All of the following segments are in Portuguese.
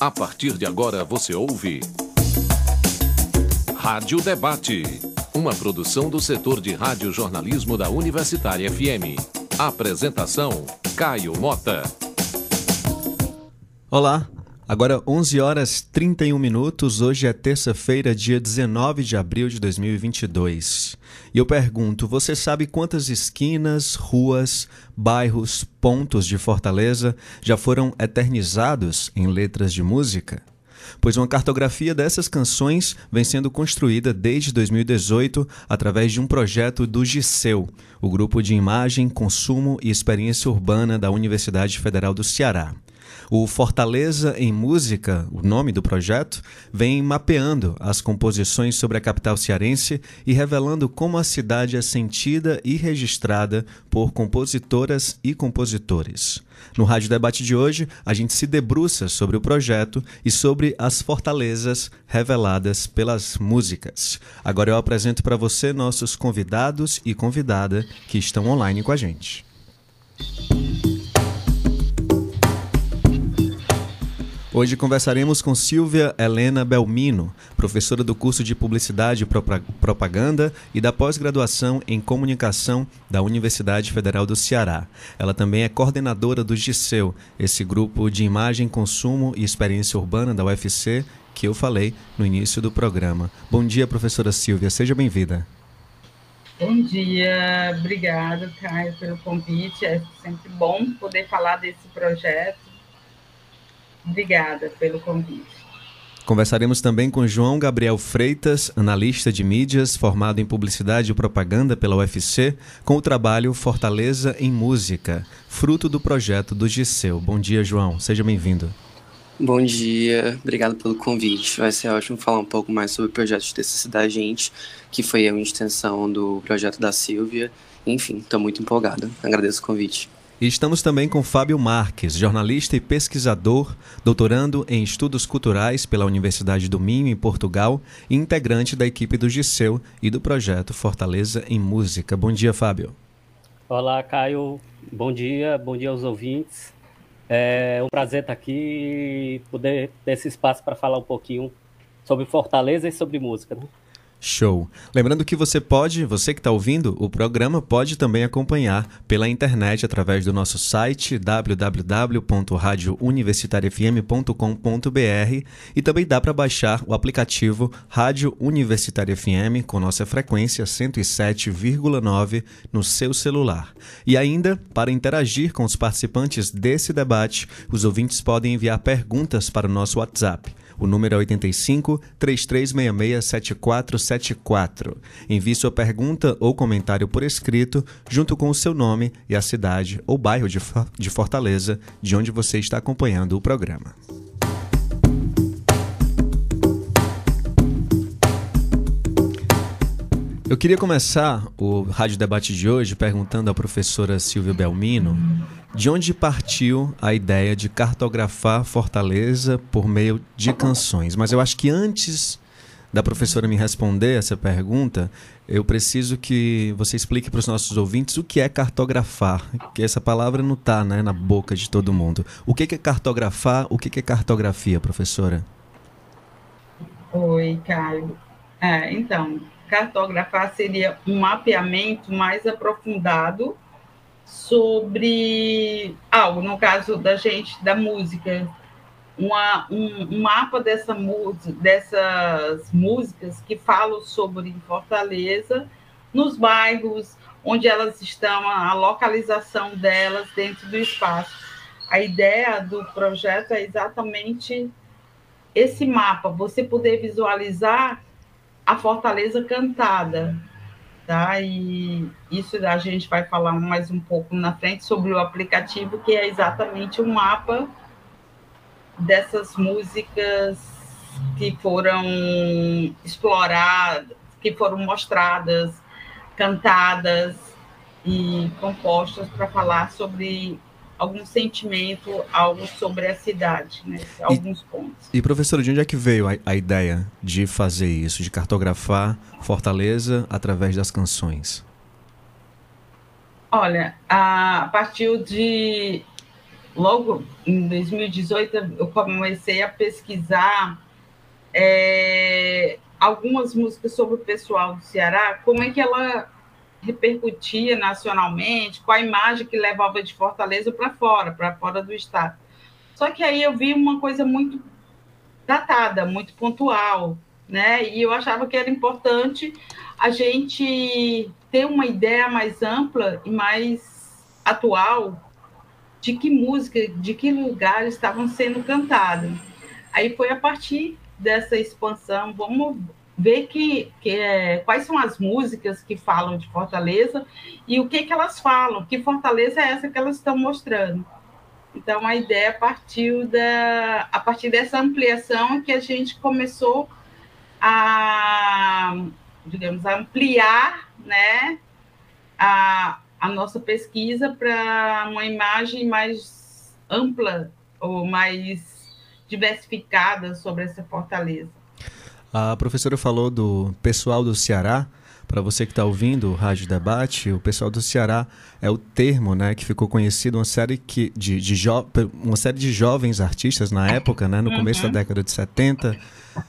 A partir de agora você ouve. Rádio Debate. Uma produção do setor de rádio-jornalismo da Universitária FM. Apresentação: Caio Mota. Olá, agora 11 horas 31 minutos. Hoje é terça-feira, dia 19 de abril de 2022. E eu pergunto: você sabe quantas esquinas, ruas, bairros, pontos de Fortaleza já foram eternizados em letras de música? Pois uma cartografia dessas canções vem sendo construída desde 2018 através de um projeto do GICEU, o Grupo de Imagem, Consumo e Experiência Urbana da Universidade Federal do Ceará. O Fortaleza em Música, o nome do projeto, vem mapeando as composições sobre a capital cearense e revelando como a cidade é sentida e registrada por compositoras e compositores. No Rádio Debate de hoje, a gente se debruça sobre o projeto e sobre as fortalezas reveladas pelas músicas. Agora eu apresento para você nossos convidados e convidada que estão online com a gente. Hoje conversaremos com Silvia Helena Belmino, professora do curso de Publicidade e Propaganda e da pós-graduação em Comunicação da Universidade Federal do Ceará. Ela também é coordenadora do GICEU, esse grupo de imagem, consumo e experiência urbana da UFC que eu falei no início do programa. Bom dia, professora Silvia, seja bem-vinda. Bom dia, obrigada, Caio, pelo convite. É sempre bom poder falar desse projeto Obrigada pelo convite. Conversaremos também com João Gabriel Freitas, analista de mídias, formado em publicidade e propaganda pela UFC, com o trabalho Fortaleza em Música, fruto do projeto do Giseu. Bom dia, João. Seja bem-vindo. Bom dia, obrigado pelo convite. Vai ser ótimo falar um pouco mais sobre o projeto de TCC da gente, que foi uma extensão do projeto da Silvia. Enfim, estou muito empolgado. Agradeço o convite. E estamos também com Fábio Marques, jornalista e pesquisador, doutorando em estudos culturais pela Universidade do Minho, em Portugal, e integrante da equipe do Giseu e do projeto Fortaleza em Música. Bom dia, Fábio. Olá, Caio. Bom dia, bom dia aos ouvintes. É um prazer estar aqui e poder ter esse espaço para falar um pouquinho sobre Fortaleza e sobre música. Né? Show. Lembrando que você pode, você que está ouvindo o programa, pode também acompanhar pela internet através do nosso site www.radiouniversitariafm.com.br e também dá para baixar o aplicativo Rádio Universitária FM com nossa frequência 107,9 no seu celular. E ainda, para interagir com os participantes desse debate, os ouvintes podem enviar perguntas para o nosso WhatsApp. O número é 85 3366 7474. Envie sua pergunta ou comentário por escrito, junto com o seu nome e a cidade ou bairro de Fortaleza, de onde você está acompanhando o programa. Eu queria começar o Rádio Debate de hoje perguntando à professora Silvia Belmino de onde partiu a ideia de cartografar Fortaleza por meio de canções. Mas eu acho que antes da professora me responder essa pergunta, eu preciso que você explique para os nossos ouvintes o que é cartografar, que essa palavra não está né, na boca de todo mundo. O que é cartografar? O que é cartografia, professora? Oi, Caio. É, então, cartografar seria um mapeamento mais aprofundado sobre algo, no caso da gente, da música, uma, um, um, mapa dessa dessas músicas que falam sobre Fortaleza, nos bairros onde elas estão, a localização delas dentro do espaço. A ideia do projeto é exatamente esse mapa, você poder visualizar a Fortaleza Cantada. Tá? E isso a gente vai falar mais um pouco na frente sobre o aplicativo, que é exatamente um mapa dessas músicas que foram exploradas, que foram mostradas, cantadas e compostas para falar sobre algum sentimento, algo sobre a cidade, né? alguns e, pontos. E professor, de onde é que veio a, a, ideia de fazer isso, de cartografar Fortaleza através das canções? Olha, a, partir de logo em 2018, eu comecei a pesquisar é, algumas músicas sobre o pessoal do Ceará, como é que ela repercutia nacionalmente, qual a imagem que levava de Fortaleza para fora, para fora do estado. Só que aí eu vi uma coisa muito datada, muito pontual, né? E eu achava que era importante a gente ter uma ideia mais ampla e mais atual de que música, de que lugares estavam sendo cantadas. Aí foi a partir dessa expansão, vamos ver que, que é, quais são as músicas que falam de Fortaleza e o que, que elas falam, que Fortaleza é essa que elas estão mostrando. Então a ideia partiu da a partir dessa ampliação que a gente começou a digamos a ampliar, né, a, a nossa pesquisa para uma imagem mais ampla ou mais diversificada sobre essa fortaleza. A professora falou do pessoal do Ceará. Para você que está ouvindo o Rádio Debate, o pessoal do Ceará é o termo né, que ficou conhecido uma série, que, de, de jo, uma série de jovens artistas na época, né, no começo uhum. da década de 70.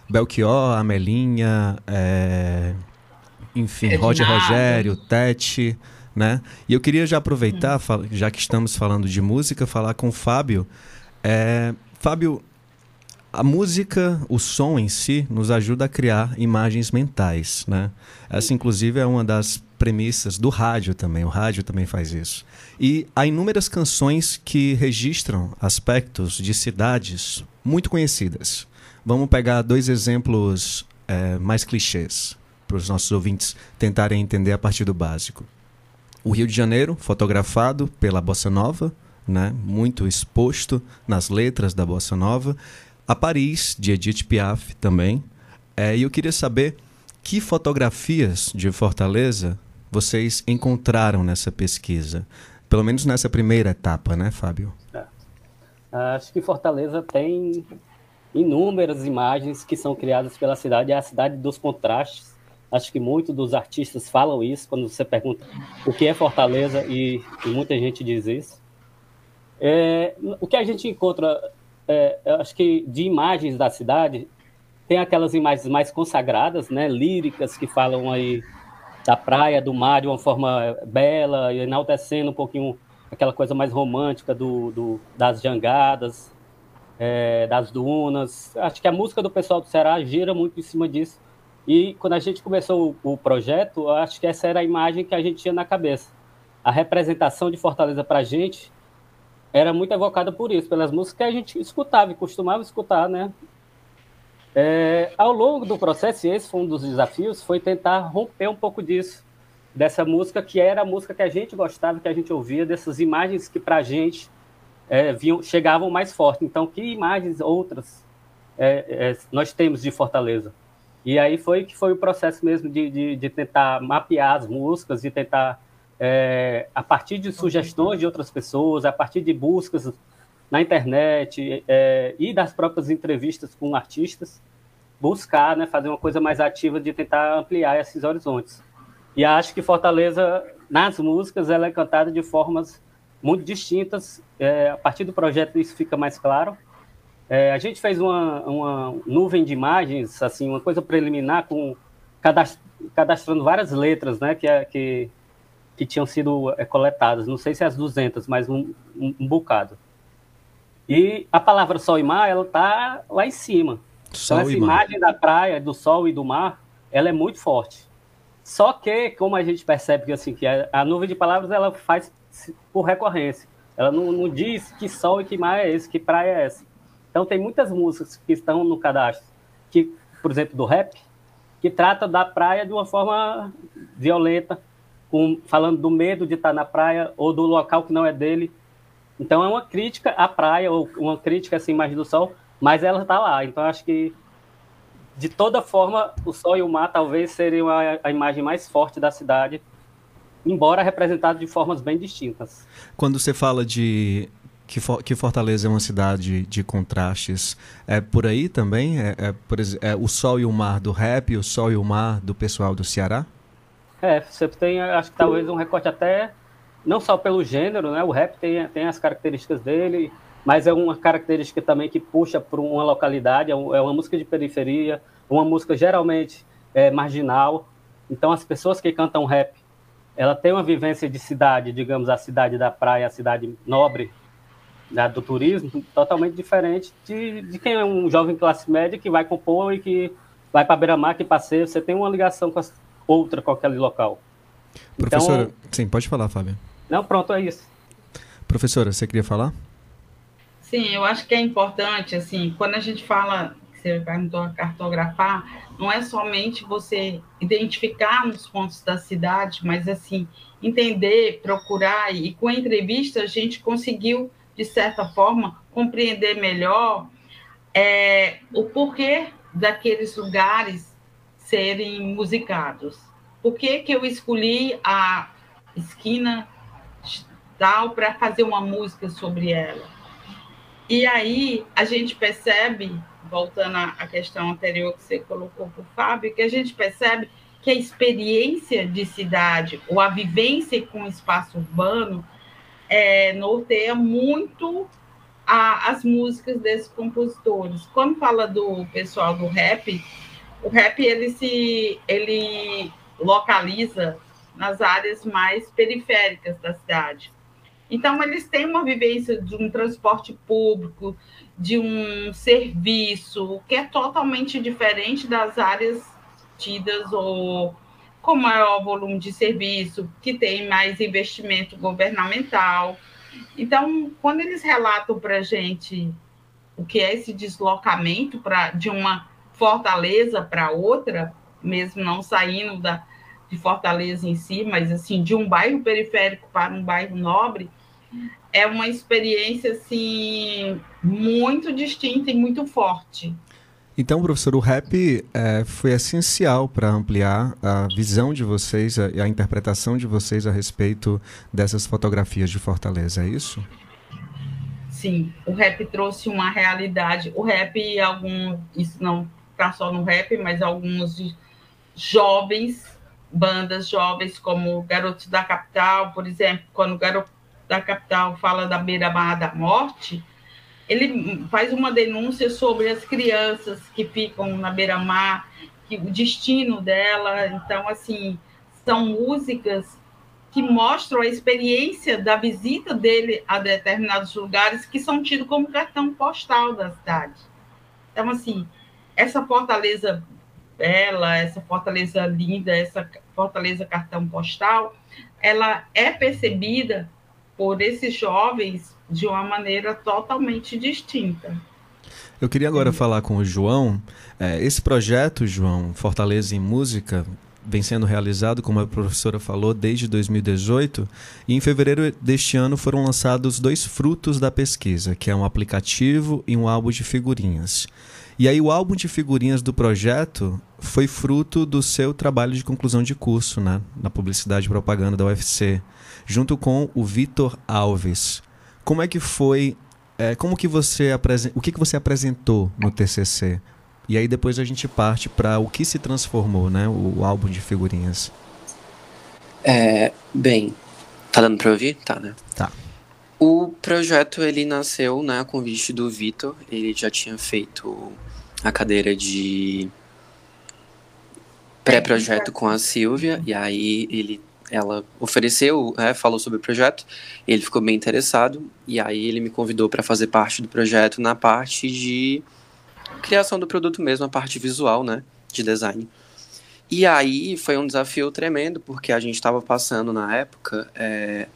Belchior, Amelinha, é, enfim, Roger Rogério, Tete. Né? E eu queria já aproveitar, já que estamos falando de música, falar com o Fábio. É, Fábio, a música, o som em si, nos ajuda a criar imagens mentais, né? Essa, inclusive, é uma das premissas do rádio também. O rádio também faz isso. E há inúmeras canções que registram aspectos de cidades muito conhecidas. Vamos pegar dois exemplos é, mais clichês para os nossos ouvintes tentarem entender a partir do básico. O Rio de Janeiro, fotografado pela Bossa Nova, né? muito exposto nas letras da Bossa Nova a Paris, de Edith Piaf também. É, e eu queria saber que fotografias de Fortaleza vocês encontraram nessa pesquisa? Pelo menos nessa primeira etapa, né, Fábio? É. Acho que Fortaleza tem inúmeras imagens que são criadas pela cidade. É a cidade dos contrastes. Acho que muitos dos artistas falam isso quando você pergunta o que é Fortaleza e, e muita gente diz isso. É, o que a gente encontra é, acho que de imagens da cidade, tem aquelas imagens mais consagradas, né, líricas, que falam aí da praia, do mar de uma forma bela, e enaltecendo um pouquinho aquela coisa mais romântica do, do das jangadas, é, das dunas. Acho que a música do pessoal do Ceará gira muito em cima disso. E quando a gente começou o projeto, acho que essa era a imagem que a gente tinha na cabeça. A representação de Fortaleza para a gente era muito evocada por isso, pelas músicas que a gente escutava e costumava escutar, né? É, ao longo do processo, e esse foi um dos desafios, foi tentar romper um pouco disso, dessa música que era a música que a gente gostava, que a gente ouvia, dessas imagens que para a gente é, vinham, chegavam mais forte. Então, que imagens outras é, é, nós temos de Fortaleza? E aí foi que foi o processo mesmo de, de, de tentar mapear as músicas, de tentar é, a partir de sugestões de outras pessoas, a partir de buscas na internet é, e das próprias entrevistas com artistas, buscar, né, fazer uma coisa mais ativa de tentar ampliar esses horizontes. E acho que Fortaleza, nas músicas, ela é cantada de formas muito distintas. É, a partir do projeto isso fica mais claro. É, a gente fez uma, uma, nuvem de imagens, assim, uma coisa preliminar com cadastrando várias letras, né, que, é, que que tinham sido é, coletadas, não sei se as 200, mas um, um, um bocado. E a palavra sol e mar, ela tá lá em cima. Sol então, essa imagem da praia, do sol e do mar, ela é muito forte. Só que, como a gente percebe que, assim, que a, a nuvem de palavras, ela faz por recorrência. Ela não, não diz que sol e que mar é esse, que praia é essa. Então, tem muitas músicas que estão no cadastro, que, por exemplo, do rap, que trata da praia de uma forma violenta, com, falando do medo de estar na praia ou do local que não é dele. Então é uma crítica à praia, ou uma crítica assim, mais do sol, mas ela está lá. Então acho que, de toda forma, o sol e o mar talvez seriam a, a imagem mais forte da cidade, embora representado de formas bem distintas. Quando você fala de que, que Fortaleza é uma cidade de contrastes. É por aí também? É, é, por, é, o sol e o mar do rap, o sol e o mar do pessoal do Ceará? É, você tem, acho que talvez um recorte até não só pelo gênero, né? O rap tem, tem as características dele, mas é uma característica também que puxa para uma localidade, é, é uma música de periferia, uma música geralmente é, marginal. Então, as pessoas que cantam rap, ela tem uma vivência de cidade, digamos, a cidade da praia, a cidade nobre né, do turismo, totalmente diferente de, de quem é um jovem classe média que vai compor e que vai para beira-mar, que passeia, você tem uma ligação com a outra, com aquele local. Professora, então, sim, pode falar, Fábio. Não, pronto, é isso. Professora, você queria falar? Sim, eu acho que é importante, assim, quando a gente fala, você perguntou a cartografar, não é somente você identificar os pontos da cidade, mas, assim, entender, procurar, e com a entrevista a gente conseguiu, de certa forma, compreender melhor é, o porquê daqueles lugares serem musicados. Por que, que eu escolhi a esquina tal para fazer uma música sobre ela? E aí a gente percebe, voltando à questão anterior que você colocou para o Fábio, que a gente percebe que a experiência de cidade ou a vivência com o espaço urbano é, norteia muito a, as músicas desses compositores. Quando fala do pessoal do rap, o rap ele se ele localiza nas áreas mais periféricas da cidade. Então, eles têm uma vivência de um transporte público, de um serviço, que é totalmente diferente das áreas tidas ou com maior volume de serviço, que tem mais investimento governamental. Então, quando eles relatam para a gente o que é esse deslocamento pra, de uma fortaleza para outra, mesmo não saindo da, de Fortaleza em si, mas assim de um bairro periférico para um bairro nobre, é uma experiência assim muito distinta e muito forte. Então, professor, o rap é, foi essencial para ampliar a visão de vocês e a, a, interpretação de vocês a respeito dessas fotografias de Fortaleza, é isso? Sim, o rap trouxe uma realidade. O rap, algum, isso não está só no rap, mas alguns jovens, bandas jovens como Garotos da Capital, por exemplo, quando o Garoto da capital fala da beira-mar da morte, ele faz uma denúncia sobre as crianças que ficam na beira-mar, o destino dela. Então, assim, são músicas que mostram a experiência da visita dele a determinados lugares que são tidos como cartão postal da cidade. Então, assim, essa fortaleza bela, essa fortaleza linda, essa fortaleza cartão postal, ela é percebida por esses jovens de uma maneira totalmente distinta. Eu queria agora falar com o João. É, esse projeto, João, Fortaleza em Música, vem sendo realizado, como a professora falou, desde 2018. E em fevereiro deste ano foram lançados dois frutos da pesquisa, que é um aplicativo e um álbum de figurinhas. E aí o álbum de figurinhas do projeto foi fruto do seu trabalho de conclusão de curso né, na publicidade e propaganda da UFC junto com o Vitor Alves. Como é que foi? É, como que você o que, que você apresentou no TCC? E aí depois a gente parte para o que se transformou, né? O, o álbum de figurinhas. É, bem, tá dando para ouvir? Tá, né? Tá. O projeto ele nasceu, né, a convite do Vitor. Ele já tinha feito a cadeira de pré-projeto com a Silvia e aí ele ela ofereceu, né, falou sobre o projeto, ele ficou bem interessado e aí ele me convidou para fazer parte do projeto na parte de criação do produto mesmo, a parte visual, né, de design. E aí foi um desafio tremendo porque a gente estava passando na época é,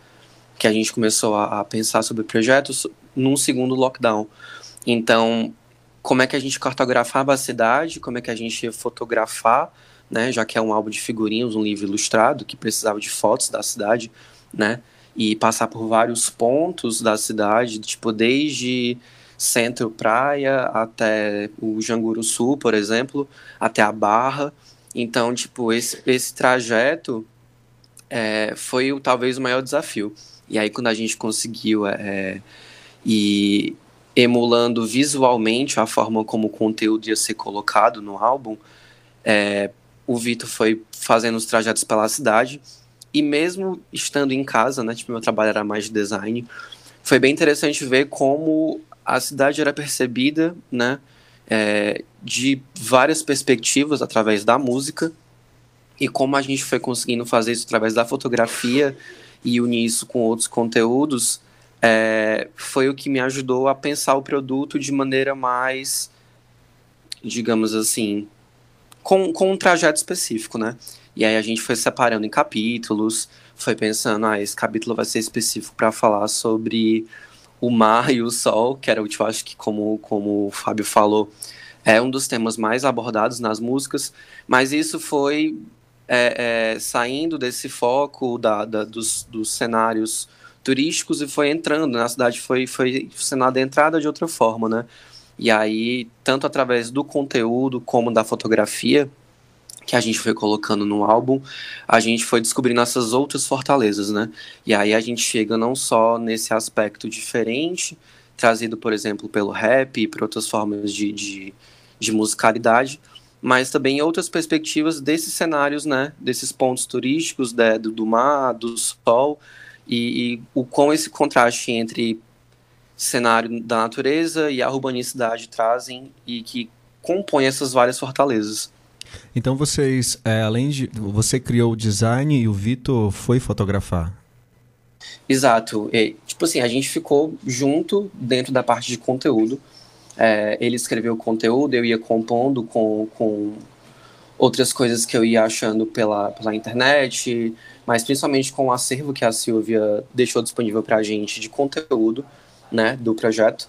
que a gente começou a, a pensar sobre projetos num segundo lockdown. Então, como é que a gente cartografava a cidade, como é que a gente ia fotografar né, já que é um álbum de figurinhas, um livro ilustrado que precisava de fotos da cidade, né, e passar por vários pontos da cidade, tipo desde centro praia até o Janguru Sul, por exemplo, até a Barra. Então, tipo, esse, esse trajeto é, foi talvez o maior desafio. E aí, quando a gente conseguiu é, ir emulando visualmente a forma como o conteúdo ia ser colocado no álbum, é, o Vitor foi fazendo os trajetos pela cidade. E mesmo estando em casa, né, tipo, meu trabalho era mais de design, foi bem interessante ver como a cidade era percebida, né, é, de várias perspectivas através da música e como a gente foi conseguindo fazer isso através da fotografia e unir isso com outros conteúdos, é, foi o que me ajudou a pensar o produto de maneira mais, digamos assim, com, com um trajeto específico, né? E aí a gente foi separando em capítulos, foi pensando, ah, esse capítulo vai ser específico para falar sobre o mar e o sol, que era o eu acho que, como, como o Fábio falou, é um dos temas mais abordados nas músicas, mas isso foi é, é, saindo desse foco da, da dos, dos, cenários turísticos e foi entrando na cidade, foi, foi sendo adentrada de outra forma, né? E aí, tanto através do conteúdo como da fotografia que a gente foi colocando no álbum, a gente foi descobrindo essas outras fortalezas, né? E aí a gente chega não só nesse aspecto diferente, trazido, por exemplo, pelo rap e por outras formas de, de, de musicalidade, mas também outras perspectivas desses cenários, né, desses pontos turísticos né, do, do mar, do sol, e, e o com esse contraste entre cenário da natureza e a urbanicidade trazem e que compõem essas várias fortalezas. Então vocês, é, além de você criou o design e o Vitor foi fotografar. Exato. E, tipo assim, a gente ficou junto dentro da parte de conteúdo. É, ele escreveu o conteúdo, eu ia compondo com, com outras coisas que eu ia achando pela, pela internet, mas principalmente com o acervo que a Silvia deixou disponível para a gente de conteúdo né, do projeto.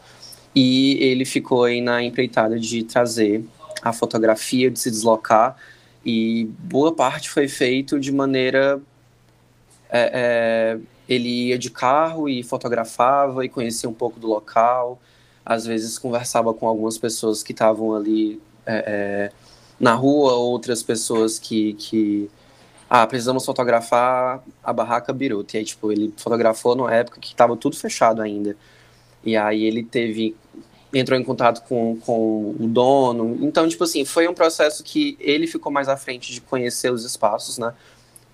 E ele ficou aí na empreitada de trazer a fotografia, de se deslocar, e boa parte foi feito de maneira. É, é, ele ia de carro e fotografava e conhecia um pouco do local às vezes conversava com algumas pessoas que estavam ali é, é, na rua, outras pessoas que, que ah, precisamos fotografar a barraca Biruta. E aí, tipo, ele fotografou numa época que estava tudo fechado ainda. E aí ele teve, entrou em contato com, com o dono. Então, tipo assim, foi um processo que ele ficou mais à frente de conhecer os espaços, né?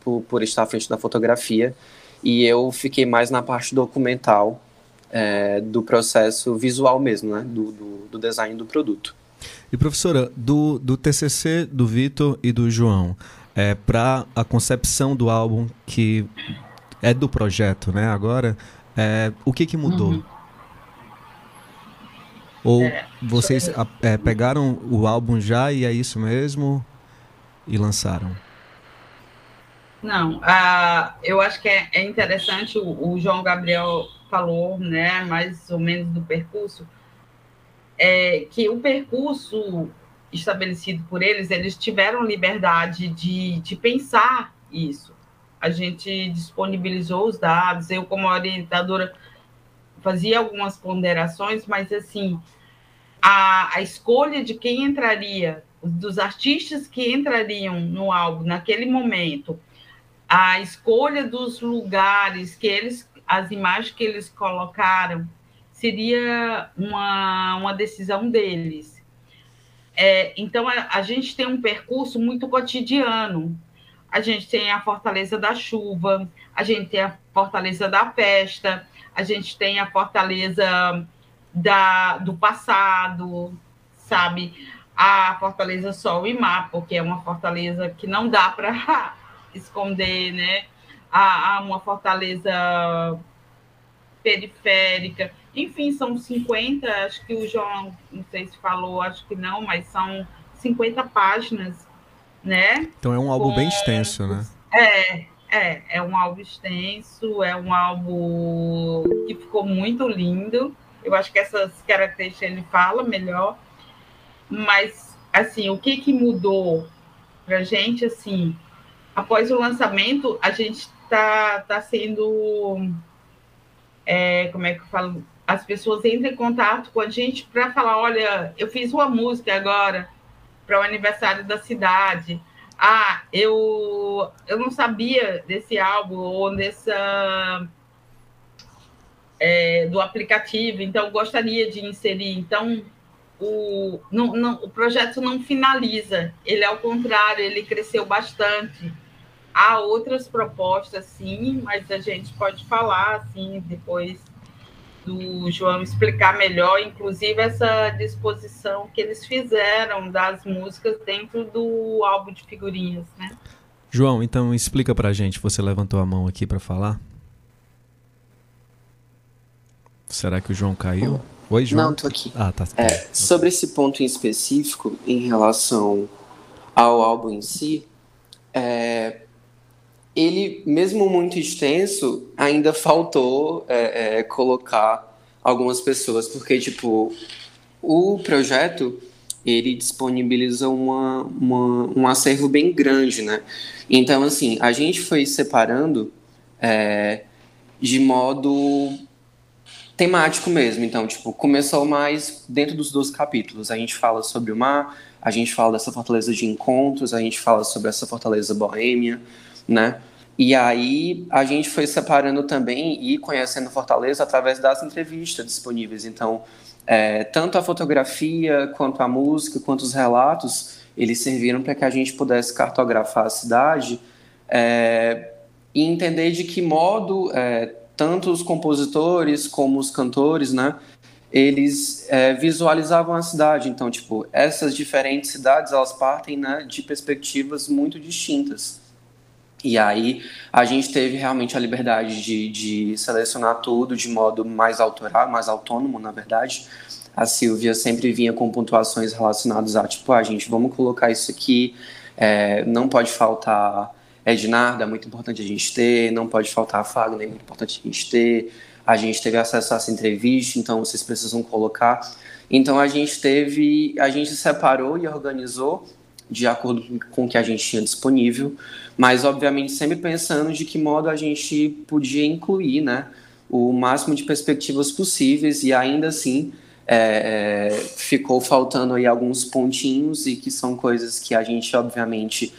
Por, por estar à frente da fotografia. E eu fiquei mais na parte documental, é, do processo visual mesmo, né? Do, do, do, design do produto. E professora, do, do TCC do Vitor e do João, é, para a concepção do álbum que é do projeto, né? Agora, é, o que que mudou? Uhum. Ou é, vocês é, pegaram o álbum já e é isso mesmo e lançaram? Não, uh, eu acho que é, é interessante o, o João Gabriel falou, né, mais ou menos do percurso, é que o percurso estabelecido por eles, eles tiveram liberdade de, de pensar isso. A gente disponibilizou os dados, eu, como orientadora, fazia algumas ponderações, mas, assim, a, a escolha de quem entraria, dos artistas que entrariam no álbum naquele momento, a escolha dos lugares que eles as imagens que eles colocaram seria uma, uma decisão deles. É, então, a, a, gente tem um percurso muito cotidiano. A gente tem a Fortaleza da Chuva, a gente tem a Fortaleza da Festa, a gente tem a Fortaleza da, do passado, sabe? A Fortaleza Sol e Mar, porque é uma fortaleza que não dá para esconder, né? A, a uma fortaleza periférica. Enfim, são 50, acho que o João, não sei se falou, acho que não, mas são 50 páginas, né? Então é um álbum Com... bem extenso, né? É, é, é um álbum extenso, é um álbum que ficou muito lindo. Eu acho que essas características ele fala melhor. Mas, assim, o que que mudou pra gente, assim, após o lançamento, a gente está tá sendo. É, como é que eu falo? As pessoas entram em contato com a gente para falar: olha, eu fiz uma música agora para o aniversário da cidade. Ah, eu, eu não sabia desse álbum ou dessa. É, do aplicativo, então gostaria de inserir. Então, o, não, não, o projeto não finaliza, ele, ao contrário, ele cresceu bastante há outras propostas, sim, mas a gente pode falar, assim, depois do João explicar melhor, inclusive essa disposição que eles fizeram das músicas dentro do álbum de figurinhas, né? João, então explica pra gente, você levantou a mão aqui para falar? Será que o João caiu? Oi, João? Não, tô aqui. Ah, tá. É, sobre esse ponto em específico, em relação ao álbum em si, é, ele, mesmo muito extenso, ainda faltou é, é, colocar algumas pessoas, porque, tipo, o projeto, ele disponibiliza uma, uma, um acervo bem grande, né? Então, assim, a gente foi separando é, de modo temático mesmo. Então, tipo, começou mais dentro dos 12 capítulos. A gente fala sobre o mar, a gente fala dessa fortaleza de encontros, a gente fala sobre essa fortaleza boêmia, né? E aí a gente foi separando também e conhecendo Fortaleza através das entrevistas disponíveis. Então, é, tanto a fotografia, quanto a música, quanto os relatos, eles serviram para que a gente pudesse cartografar a cidade é, e entender de que modo é, tanto os compositores como os cantores, né, eles é, visualizavam a cidade. Então, tipo, essas diferentes cidades, elas partem né, de perspectivas muito distintas. E aí a gente teve realmente a liberdade de, de selecionar tudo de modo mais autoral, mais autônomo, na verdade. A Silvia sempre vinha com pontuações relacionadas a, tipo, a ah, gente, vamos colocar isso aqui, é, não pode faltar Ednarda, é muito importante a gente ter, não pode faltar Fagner, é muito importante a gente ter. A gente teve acesso a essa entrevista, então vocês precisam colocar. Então a gente teve, a gente separou e organizou de acordo com o que a gente tinha disponível, mas obviamente sempre pensando de que modo a gente podia incluir, né, o máximo de perspectivas possíveis e ainda assim é, é, ficou faltando aí alguns pontinhos e que são coisas que a gente obviamente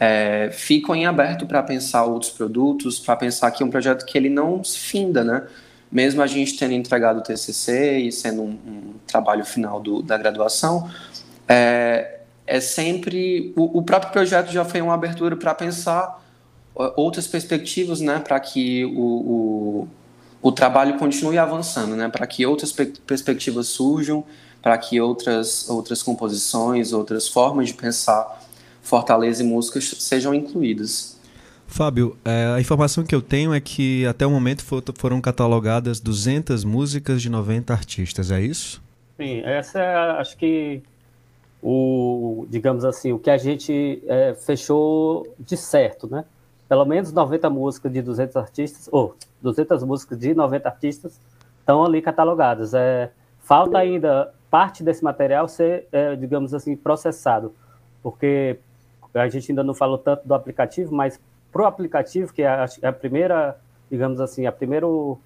é, em aberto para pensar outros produtos, para pensar que é um projeto que ele não se finda, né? Mesmo a gente tendo entregado o TCC e sendo um, um trabalho final do, da graduação, é, é sempre. O, o próprio projeto já foi uma abertura para pensar outras perspectivas, né, para que o, o, o, trabalho continue avançando, né, para que outras perspectivas surjam, para que outras, outras composições, outras formas de pensar Fortaleza e músicas sejam incluídas. Fábio, é, a informação que eu tenho é que até o momento foram catalogadas 200 músicas de 90 artistas, é isso? Sim, essa é, acho que o, digamos assim, o que a gente é, fechou de certo, né? Pelo menos 90 músicas de 200 artistas, ou 200 músicas de 90 artistas estão ali catalogadas. É, falta ainda parte desse material ser, é, digamos assim, processado, porque a gente ainda não falou tanto do aplicativo, mas para o aplicativo, que é a, é a, primeira, digamos assim, a primeiro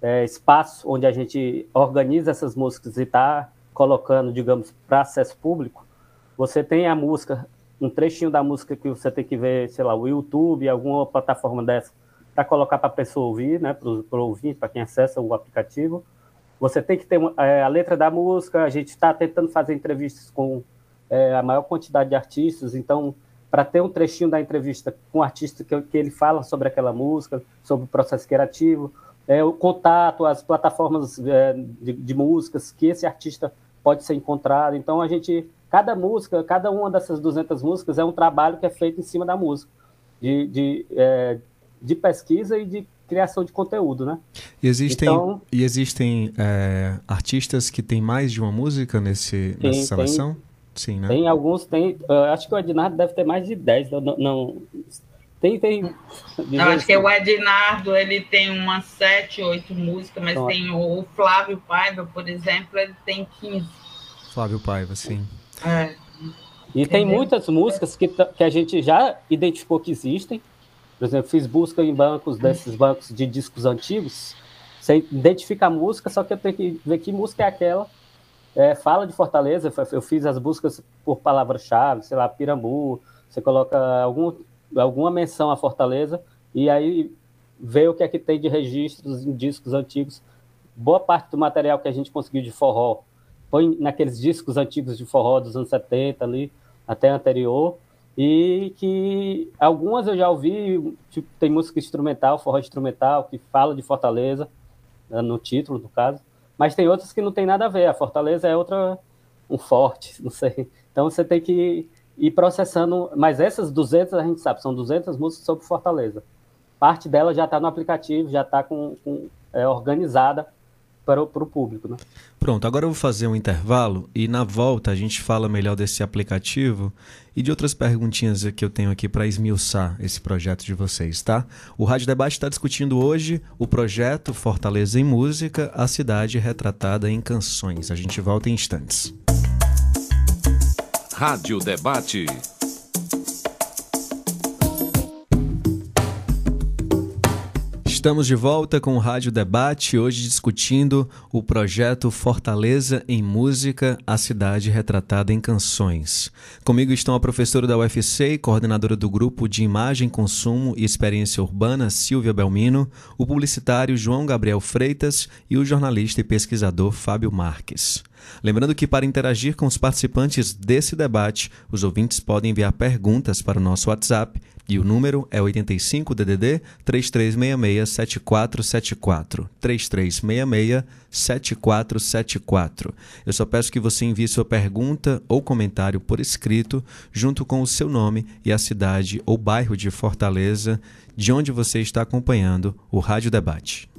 é, espaço onde a gente organiza essas músicas e está colocando, digamos, para acesso público, você tem a música, um trechinho da música que você tem que ver, sei lá, o YouTube, alguma plataforma dessa, para colocar para a pessoa ouvir, né, para o ouvinte, para quem acessa o aplicativo. Você tem que ter é, a letra da música, a gente está tentando fazer entrevistas com é, a maior quantidade de artistas, então, para ter um trechinho da entrevista com o artista que, que ele fala sobre aquela música, sobre o processo criativo, é, o contato, as plataformas é, de, de, músicas que esse artista pode ser encontrado. Então, a gente, cada música, cada uma dessas 200 músicas é um trabalho que é feito em cima da música, de, de, é, de pesquisa e de criação de conteúdo, né? E existem, então, e existem é, artistas que têm mais de uma música nesse, nessa seleção? Tem, Sim, né? Tem alguns, tem. Uh, acho que o Ednardo deve ter mais de 10. Não, não, tem, tem. Não, acho que o Ednardo ele tem umas 7, 8 músicas, mas tem o Flávio Paiva, por exemplo, ele tem 15. Flávio Paiva, sim. É. E Entendeu? tem muitas músicas que, que a gente já identificou que existem. Por exemplo, fiz busca em bancos desses bancos de discos antigos. Você identifica a música, só que eu tenho que ver que música é aquela. É, fala de Fortaleza, eu fiz as buscas por palavra-chave, sei lá, Pirambu. Você coloca algum alguma menção à Fortaleza e aí ver o que é que tem de registros em discos antigos. Boa parte do material que a gente conseguiu de forró põe naqueles discos antigos de forró dos anos 70 ali, até anterior. e que algumas eu já ouvi, tipo, tem música instrumental, forró instrumental, que fala de Fortaleza, né, no título, no caso, mas tem outras que não tem nada a ver, a Fortaleza é outra, um forte, não sei, então você tem que ir processando, mas essas 200 a gente sabe, são 200 músicas sobre Fortaleza, parte dela já está no aplicativo, já está com, com é, organizada para o, para o público. Né? Pronto, agora eu vou fazer um intervalo e na volta a gente fala melhor desse aplicativo e de outras perguntinhas que eu tenho aqui para esmiuçar esse projeto de vocês, tá? O Rádio Debate está discutindo hoje o projeto Fortaleza em Música, a cidade retratada em canções. A gente volta em instantes. Rádio Debate. Estamos de volta com o Rádio Debate, hoje discutindo o projeto Fortaleza em Música, a cidade retratada em canções. Comigo estão a professora da UFC e coordenadora do grupo de Imagem, Consumo e Experiência Urbana, Silvia Belmino, o publicitário João Gabriel Freitas e o jornalista e pesquisador Fábio Marques. Lembrando que para interagir com os participantes desse debate, os ouvintes podem enviar perguntas para o nosso WhatsApp e o número é 85 DDD 3366 7474. 3366 7474. Eu só peço que você envie sua pergunta ou comentário por escrito, junto com o seu nome e a cidade ou bairro de Fortaleza, de onde você está acompanhando o Rádio Debate.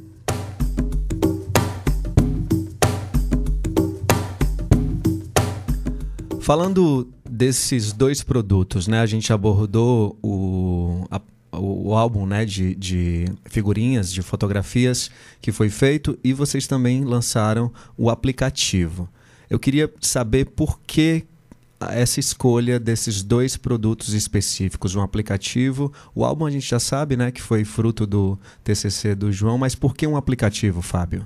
Falando desses dois produtos, né? A gente abordou o, a, o, álbum né, de, de figurinhas, de fotografias que foi feito e vocês também lançaram o aplicativo. Eu queria saber por que essa escolha desses dois produtos específicos, um aplicativo. O álbum a gente já sabe, né, que foi fruto do TCC do João, mas por que um aplicativo, Fábio?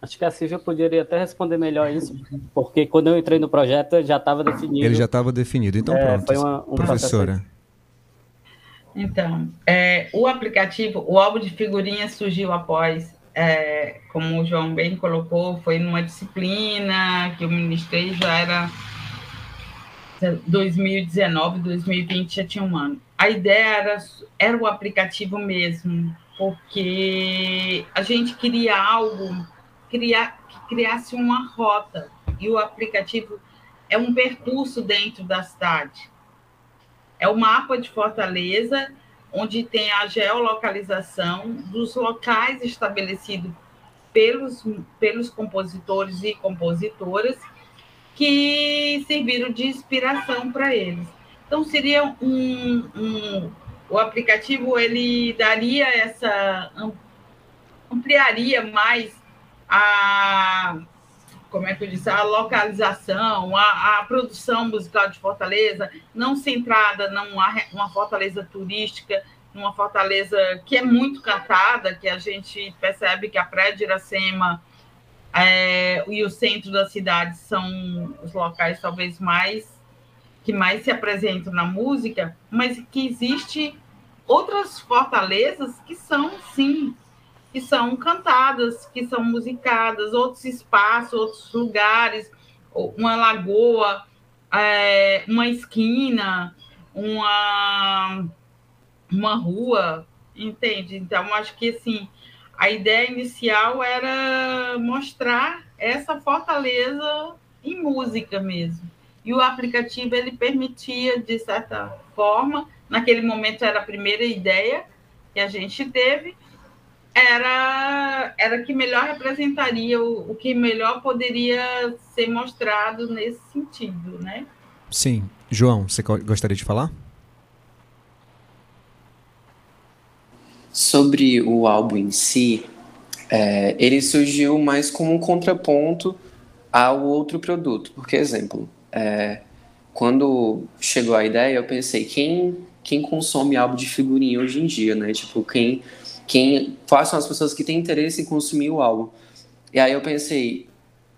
Acho que a Silvia poderia até responder melhor isso, porque quando eu entrei no projeto já estava definido. Ele já estava definido, então é, pronto. Foi uma, um Professora. Então, é, o aplicativo, o álbum de figurinhas surgiu após, é, como o João bem colocou, foi numa disciplina que eu ministrei, já era 2019, 2020, já tinha um ano. A ideia era, era o aplicativo mesmo, porque a gente queria algo criar, que criasse uma rota. E o aplicativo é um percurso dentro da cidade. É o mapa de Fortaleza, onde tem a geolocalização dos locais estabelecidos pelos, pelos compositores e compositoras que serviram de inspiração para eles. Então, seria um, um, O aplicativo ele daria essa. ampliaria mais a como é que eu disse, a localização, a, a, produção musical de Fortaleza, não centrada numa uma Fortaleza turística, numa Fortaleza que é muito cantada, que a gente percebe que a Praia de Iracema é, e o centro da cidade são os locais talvez mais que mais se apresentam na música, mas que existe outras fortalezas que são sim que são cantadas, que são musicadas, outros espaços, outros lugares, uma lagoa, é, uma esquina, uma, uma rua, entende? Então, acho que assim, a ideia inicial era mostrar essa fortaleza em música mesmo. E o aplicativo ele permitia, de certa forma, naquele momento era a primeira ideia que a gente teve, era era que melhor representaria o, o que melhor poderia ser mostrado nesse sentido, né? Sim, João, você gostaria de falar? Sobre o álbum em si, é, ele surgiu mais como um contraponto ao outro produto. Porque, exemplo, é, quando chegou a ideia, eu pensei, quem, quem consome álbum de figurinha hoje em dia, né? Tipo, quem quem são as pessoas que têm interesse em consumir o álbum. E aí eu pensei,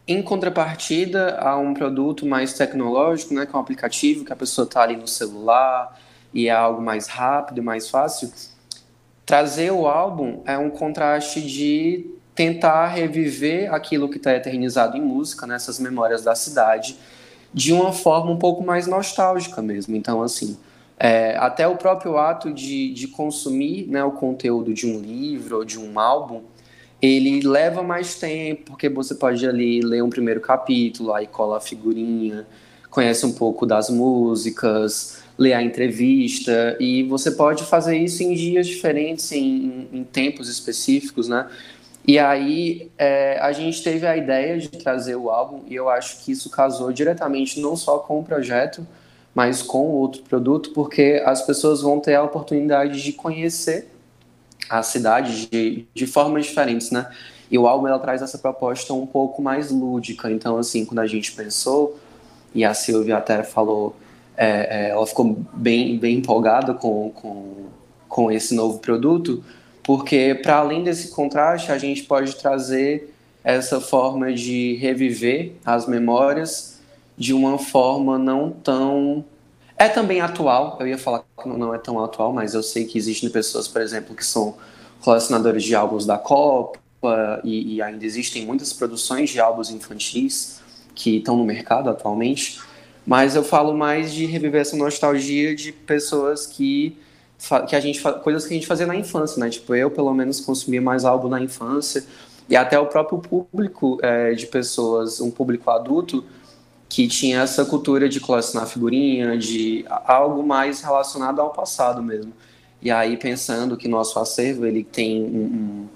em contrapartida a um produto mais tecnológico, né, que é um aplicativo que a pessoa está ali no celular e é algo mais rápido, mais fácil, trazer o álbum é um contraste de tentar reviver aquilo que está eternizado em música, nessas né, memórias da cidade, de uma forma um pouco mais nostálgica mesmo. Então, assim, é, até o próprio ato de, de consumir né, o conteúdo de um livro ou de um álbum, ele leva mais tempo, porque você pode ali ler um primeiro capítulo, aí cola a figurinha, conhece um pouco das músicas, ler a entrevista, e você pode fazer isso em dias diferentes, em, em tempos específicos, né? E aí é, a gente teve a ideia de trazer o álbum, e eu acho que isso casou diretamente não só com o projeto, mas com outro produto, porque as pessoas vão ter a oportunidade de conhecer a cidade de, de formas diferentes, né? E o álbum ela traz essa proposta um pouco mais lúdica. Então, assim, quando a gente pensou, e a Silvia até falou, é, é, ela ficou bem, bem empolgada com, com, com esse novo produto, porque para além desse contraste, a gente pode trazer essa forma de reviver as memórias de uma forma não tão. É também atual, eu ia falar que não é tão atual, mas eu sei que existem pessoas, por exemplo, que são colecionadores de álbuns da Copa, e, e ainda existem muitas produções de álbuns infantis que estão no mercado atualmente, mas eu falo mais de reviver essa nostalgia de pessoas que que a gente coisas que a gente fazia na infância, né? Tipo eu pelo menos consumia mais álbum na infância e até o próprio público é, de pessoas, um público adulto que tinha essa cultura de colecionar figurinha, de algo mais relacionado ao passado mesmo. E aí pensando que nosso acervo ele tem um,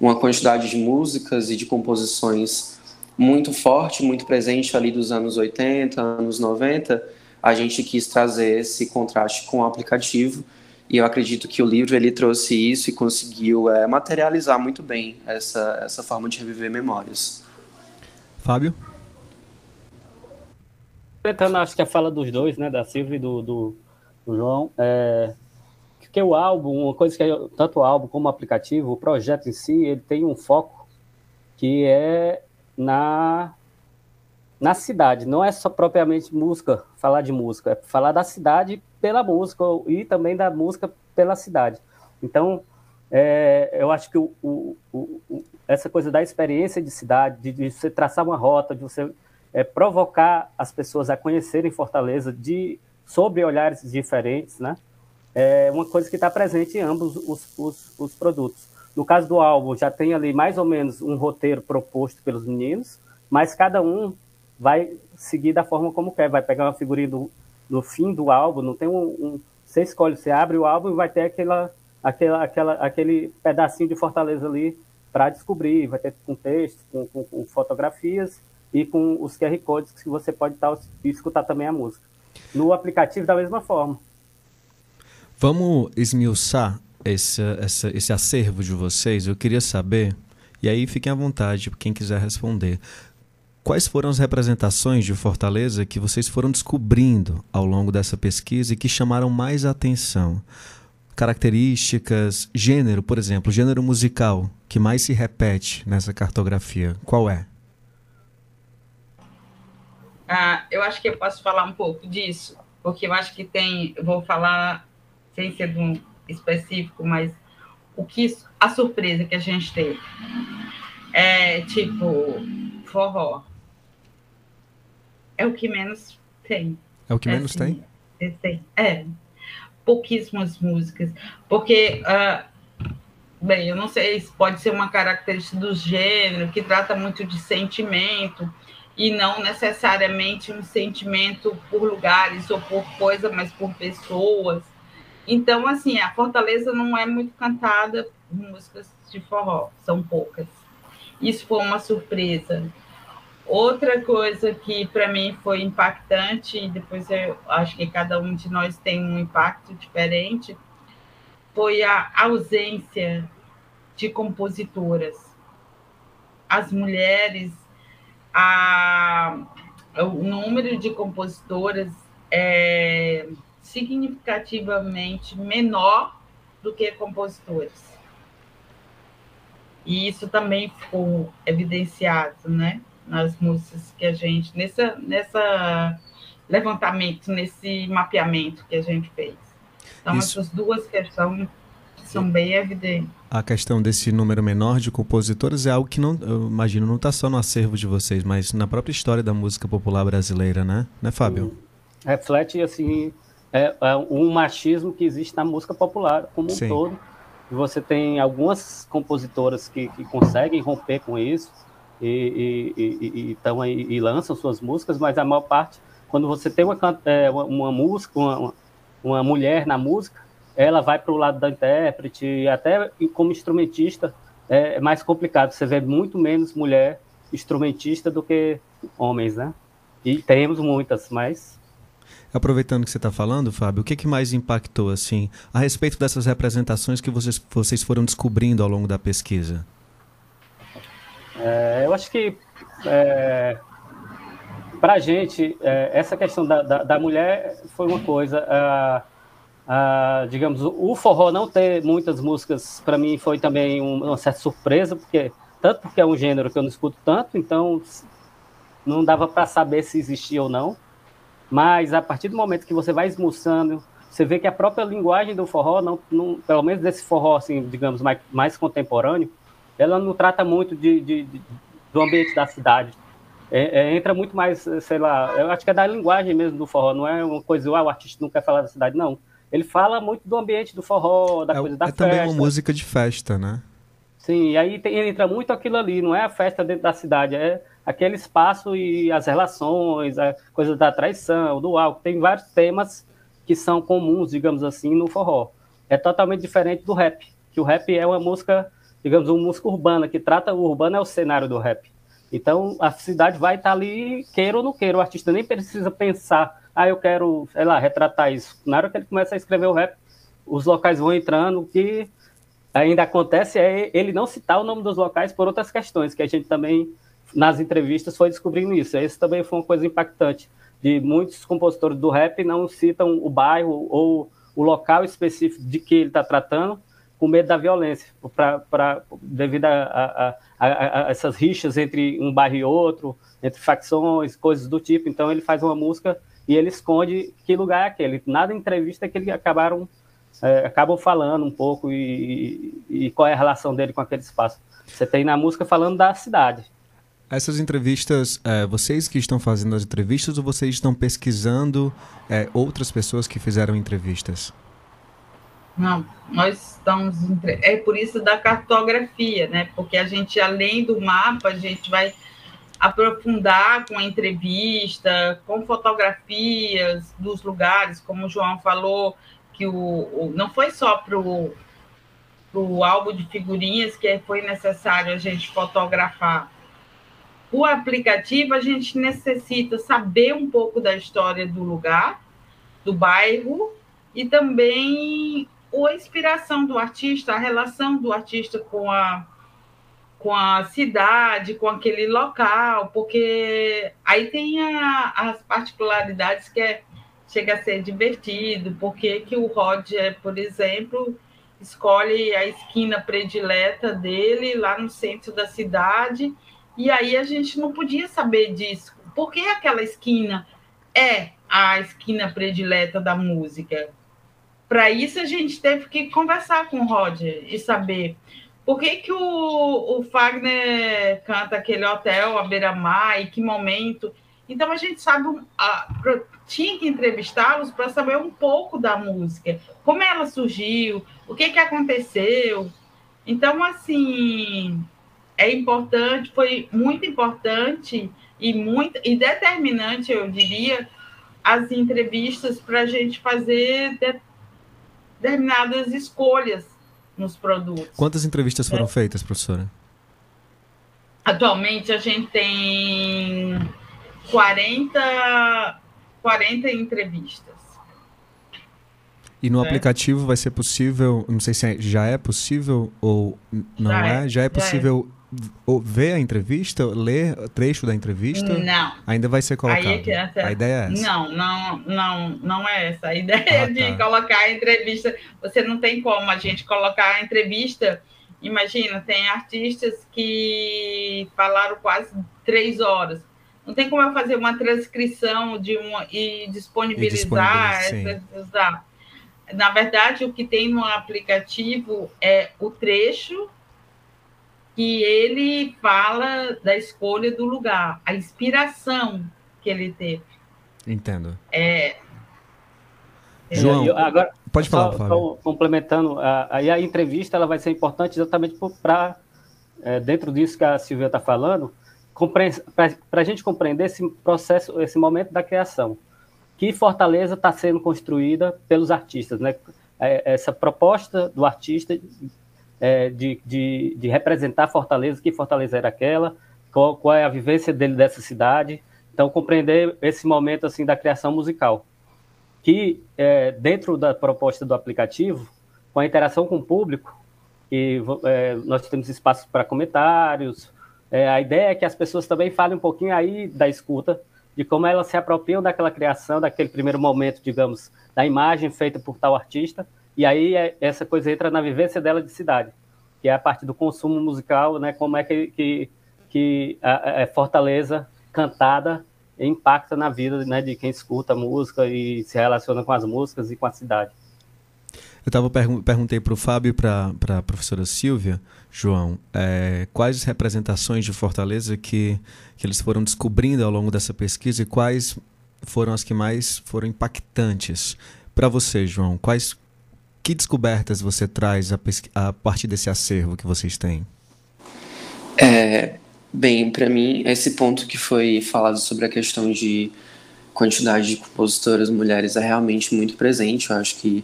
uma quantidade de músicas e de composições muito forte, muito presente ali dos anos 80, anos 90, a gente quis trazer esse contraste com o aplicativo e eu acredito que o livro ele trouxe isso e conseguiu é, materializar muito bem essa, essa forma de reviver memórias. Fábio? Completando, acho que a fala dos dois, né, da Silvia e do, do, do João, é, que o álbum, uma coisa que tanto o álbum como o aplicativo, o projeto em si, ele tem um foco que é na na cidade, não é só propriamente música, falar de música, é falar da cidade pela música e também da música pela cidade. Então, é, eu acho que o, o, o, essa coisa da experiência de cidade, de, de você traçar uma rota, de você é, provocar as pessoas a conhecerem Fortaleza de sobre olhares diferentes, né? É uma coisa que está presente em ambos os, os, os, produtos. No caso do álbum, já tem ali mais ou menos um roteiro proposto pelos meninos, mas cada um vai seguir da forma como quer. Vai pegar uma figurinha do, do fim do álbum, não tem um, um, Você escolhe, você abre o álbum e vai ter aquela, aquela, aquela, aquele pedacinho de Fortaleza ali para descobrir. Vai ter com texto, com, com, com fotografias e com os QR Codes que você pode estar e escutar também a música. No aplicativo, da mesma forma. Vamos esmiuçar esse, esse, esse acervo de vocês. Eu queria saber, e aí fiquem à vontade, quem quiser responder. Quais foram as representações de Fortaleza que vocês foram descobrindo ao longo dessa pesquisa e que chamaram mais atenção? Características, gênero, por exemplo, gênero musical que mais se repete nessa cartografia, qual é? Ah, eu acho que eu posso falar um pouco disso, porque eu acho que tem, vou falar sem ser um específico, mas o que a surpresa que a gente teve é tipo forró é o que menos tem. É o que menos assim, tem? tem? É, pouquíssimas músicas, porque uh, bem, eu não sei se pode ser uma característica do gênero que trata muito de sentimento e não necessariamente um sentimento por lugares ou por coisa, mas por pessoas. Então, assim, a Fortaleza não é muito cantada músicas de forró, são poucas. Isso foi uma surpresa. Outra coisa que para mim foi impactante, e depois eu acho que cada um de nós tem um impacto diferente, foi a ausência de compositoras. As mulheres a, o número de compositoras é significativamente menor do que compositores. E isso também ficou evidenciado, né, nas músicas que a gente nessa nessa levantamento, nesse mapeamento que a gente fez. Então isso. essas duas questões são bem evidentes. A questão desse número menor de compositores é algo que não, eu imagino, não está só no acervo de vocês, mas na própria história da música popular brasileira, né? Né, Fábio? Reflete, assim, é, é um machismo que existe na música popular como um Sim. todo. Você tem algumas compositoras que, que conseguem romper com isso e, e, e, e, tão aí, e lançam suas músicas, mas a maior parte, quando você tem uma, é, uma, uma música, uma, uma mulher na música, ela vai para o lado da intérprete, até como instrumentista é mais complicado. Você vê muito menos mulher instrumentista do que homens, né? E temos muitas, mas Aproveitando que você está falando, Fábio, o que, que mais impactou assim a respeito dessas representações que vocês, vocês foram descobrindo ao longo da pesquisa? É, eu acho que é, para a gente é, essa questão da, da, da, mulher foi uma coisa. Digamos, o forró não ter muitas músicas para mim foi também uma certa surpresa, porque tanto porque é um gênero que eu não escuto tanto, então não dava para saber se existia ou não. Mas a partir do momento que você vai esmuçando, você vê que a própria linguagem do forró, não, não, pelo menos desse forró, assim, digamos, mais, mais contemporâneo, ela não trata muito de, de, de do ambiente da cidade. É, é, entra muito mais, sei lá, eu acho que é da linguagem mesmo do forró, não é uma coisa, ah, o artista não quer falar da cidade, não. Ele fala muito do ambiente do forró, da é, coisa da é festa. É também uma música de festa, né? Sim, e aí tem, entra muito aquilo ali, não é a festa dentro da cidade, é aquele espaço e as relações, a coisa da traição, do álcool, tem vários temas que são comuns, digamos assim, no forró. É totalmente diferente do rap, que o rap é uma música, digamos, uma música urbana, que trata o urbano é o cenário do rap. Então, a cidade vai estar ali, queira ou não queira, o artista nem precisa pensar, ah, eu quero, sei lá, retratar isso. Na hora que ele começa a escrever o rap, os locais vão entrando, o que ainda acontece é ele não citar o nome dos locais por outras questões, que a gente também nas entrevistas foi descobrindo isso. Esse também foi uma coisa impactante. De muitos compositores do rap não citam o bairro ou o local específico de que ele está tratando, com medo da violência, pra, pra, devido a, a, a, a, essas rixas entre um bairro e outro, entre facções, coisas do tipo. Então ele faz uma música e ele esconde que lugar é aquele. Nada entrevista é que eles acabaram é, acabam falando um pouco e, e, qual é a relação dele com aquele espaço. Você tem na música falando da cidade, essas entrevistas, é, vocês que estão fazendo as entrevistas ou vocês estão pesquisando é, outras pessoas que fizeram entrevistas? Não, nós estamos. É por isso da cartografia, né? Porque a gente, além do mapa, a gente vai aprofundar com a entrevista, com fotografias dos lugares, como o João falou, que o, o não foi só para o álbum de figurinhas que foi necessário a gente fotografar. O aplicativo, a gente necessita saber um pouco da história do lugar, do bairro, e também a inspiração do artista, a relação do artista com a, com a cidade, com aquele local, porque aí tem a, as particularidades que é, chega a ser divertido, porque que o Roger, por exemplo, escolhe a esquina predileta dele lá no centro da cidade e aí a gente não podia saber disso. Por que aquela esquina é a esquina predileta da música? Para isso a gente teve que conversar com o Roger e saber por que, que o, o Fagner canta aquele hotel à beira-mar e que momento. Então a gente sabe, a, tinha que entrevistá-los para saber um pouco da música, como ela surgiu, o que, que aconteceu. Então, assim, é importante, foi muito importante e muito e determinante, eu diria, as entrevistas para a gente fazer determinadas escolhas nos produtos. Quantas entrevistas foram é. feitas, professora? Atualmente a gente tem 40, 40 entrevistas. E no é. aplicativo vai ser possível, não sei se é, já é possível ou não já é, é, já é possível ver a entrevista, ler trecho da entrevista? Não. Ainda vai ser colocado. É essa... A ideia é essa? Não, não, não, não é essa. A ideia ah, de tá. colocar a entrevista, você não tem como a gente colocar a entrevista. Imagina, tem artistas que falaram quase três horas. Não tem como eu fazer uma transcrição de uma e disponibilizar. E disponibilizar na verdade, o que tem no aplicativo é o trecho que ele fala da escolha do lugar, a inspiração que ele teve. Entendo. É, João, eu, agora, pode falar, só, só complementando, aí a, a entrevista ela vai ser importante exatamente para, é, dentro disso que a Silvia está falando, para a gente compreender esse processo, esse momento da criação. Que Fortaleza está sendo construída pelos artistas, né? É, essa proposta do artista é, de, de, de, representar Fortaleza, que Fortaleza era aquela, qual, qual, é a vivência dele dessa cidade. Então, compreender esse momento assim da criação musical, que é, dentro da proposta do aplicativo, com a interação com o público, e é, nós temos espaços para comentários. É, a ideia é que as pessoas também falem um pouquinho aí da escuta, de como elas se apropriam daquela criação, daquele primeiro momento, digamos, da imagem feita por tal artista, e aí é, essa coisa entra na vivência dela de cidade, que é a parte do consumo musical, né? Como é que, que, que a, a Fortaleza cantada impacta na vida né, de quem escuta música e se relaciona com as músicas e com a cidade. Eu tava pergun perguntei para o Fábio e para a professora Silvia, João, é, quais representações de Fortaleza que, que eles foram descobrindo ao longo dessa pesquisa e quais foram as que mais foram impactantes. Para você, João, quais que descobertas você traz a, a partir desse acervo que vocês têm? É, bem, para mim, esse ponto que foi falado sobre a questão de quantidade de compositoras mulheres é realmente muito presente. Eu acho que,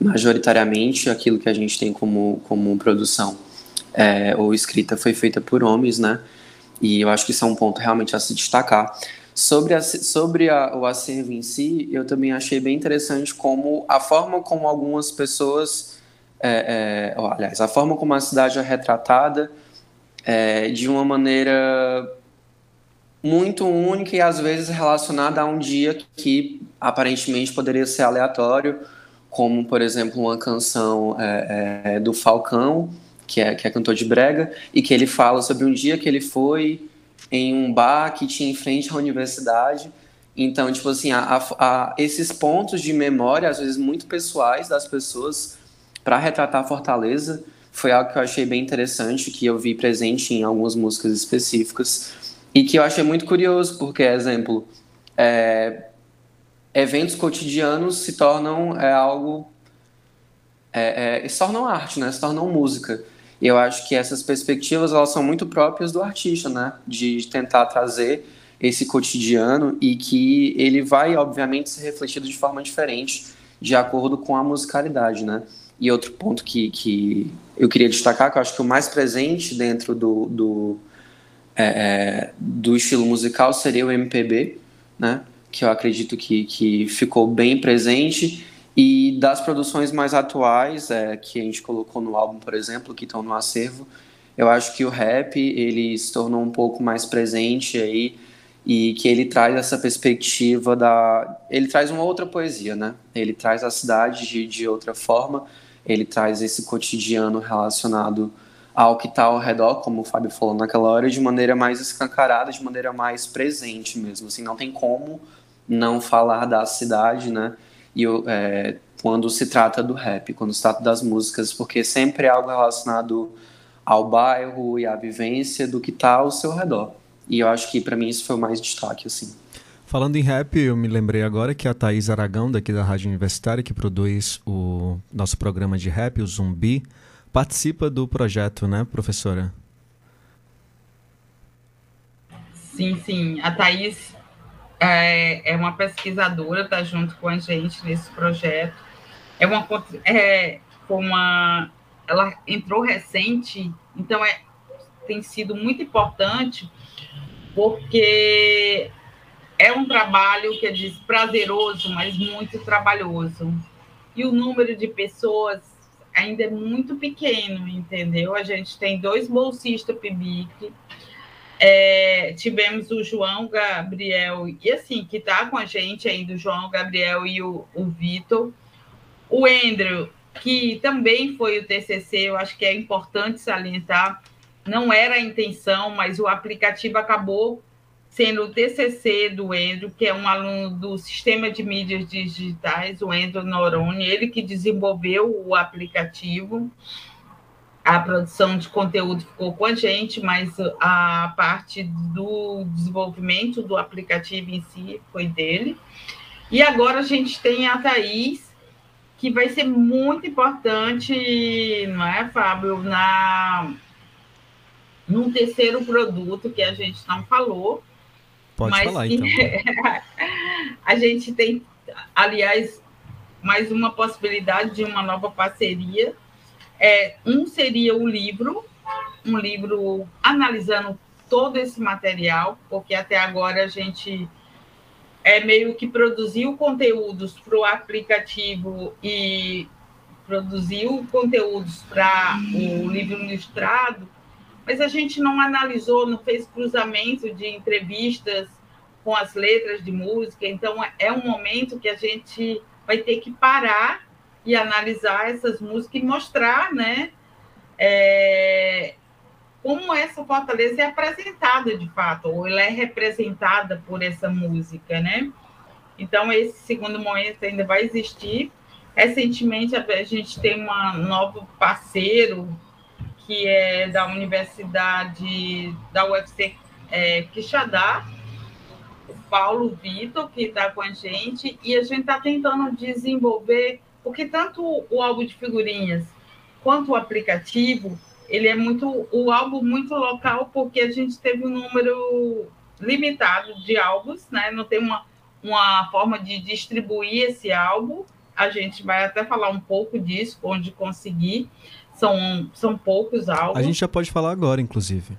majoritariamente, aquilo que a gente tem como, como produção é, ou escrita foi feita por homens, né? E eu acho que isso é um ponto realmente a se destacar. Sobre, a, sobre a, o acervo em si, eu também achei bem interessante como a forma como algumas pessoas, é, é, aliás, a forma como a cidade é retratada é, de uma maneira muito única e às vezes relacionada a um dia que aparentemente poderia ser aleatório, como por exemplo uma canção é, é, do Falcão, que é, que é cantor de brega, e que ele fala sobre um dia que ele foi em um bar que tinha em frente à universidade. Então, tipo assim, a, a, esses pontos de memória, às vezes muito pessoais das pessoas, para retratar Fortaleza, foi algo que eu achei bem interessante, que eu vi presente em algumas músicas específicas, e que eu achei muito curioso, porque, exemplo, é, eventos cotidianos se tornam é, algo. É, é, se tornam arte, né? Se tornam música. Eu acho que essas perspectivas elas são muito próprias do artista, né? De tentar trazer esse cotidiano e que ele vai, obviamente, ser refletido de forma diferente de acordo com a musicalidade, né? E outro ponto que, que eu queria destacar, que eu acho que o mais presente dentro do, do, é, é do estilo musical seria o MPB, né? Que eu acredito que, que ficou bem presente e das produções mais atuais, é, que a gente colocou no álbum, por exemplo, que estão no acervo, eu acho que o rap ele se tornou um pouco mais presente aí e que ele traz essa perspectiva da ele traz uma outra poesia né? Ele traz a cidade de, de outra forma ele traz esse cotidiano relacionado ao que está ao redor como o Fábio falou naquela hora de maneira mais escancarada de maneira mais presente mesmo assim não tem como não falar da cidade né e é, quando se trata do rap, quando se trata das músicas, porque sempre é algo relacionado ao bairro e à vivência do que está ao seu redor. E eu acho que para mim isso foi o mais destaque, assim. Falando em rap, eu me lembrei agora que a Thaís Aragão, daqui da Rádio Universitária, que produz o nosso programa de rap, o Zumbi, participa do projeto, né, professora? Sim, sim. A Thaís é, é uma pesquisadora, está junto com a gente nesse projeto. É uma, é, uma ela entrou recente, então é, tem sido muito importante, porque é um trabalho que diz prazeroso, mas muito trabalhoso. E o número de pessoas ainda é muito pequeno, entendeu? A gente tem dois bolsistas PIBIC, é, tivemos o João Gabriel, e assim, que está com a gente ainda, o João Gabriel e o, o Vitor. O Andrew, que também foi o TCC, eu acho que é importante salientar, não era a intenção, mas o aplicativo acabou sendo o TCC do Andrew, que é um aluno do Sistema de Mídias Digitais, o Andrew Noroni, ele que desenvolveu o aplicativo. A produção de conteúdo ficou com a gente, mas a parte do desenvolvimento do aplicativo em si foi dele. E agora a gente tem a Thaís, que vai ser muito importante, não é, Fábio, na num terceiro produto que a gente não falou, Pode Mas, falar, então. a gente tem, aliás, mais uma possibilidade de uma nova parceria. É, um seria o livro, um livro analisando todo esse material, porque até agora a gente é meio que produziu conteúdos para o aplicativo e produziu conteúdos para o livro ilustrado, mas a gente não analisou, não fez cruzamento de entrevistas com as letras de música. Então, é um momento que a gente vai ter que parar e analisar essas músicas e mostrar, né? É, como essa fortaleza é apresentada de fato, ou ela é representada por essa música, né? Então, esse segundo momento ainda vai existir. Recentemente, a gente tem um novo parceiro que é da Universidade da UFC é, Quixadá, o Paulo Vitor, que está com a gente, e a gente está tentando desenvolver, porque tanto o álbum de figurinhas quanto o aplicativo, ele é muito o álbum muito local, porque a gente teve um número limitado de álbuns, né? Não tem uma, uma forma de distribuir esse álbum. A gente vai até falar um pouco disso, onde conseguir. São, são poucos álbuns. A gente já pode falar agora, inclusive.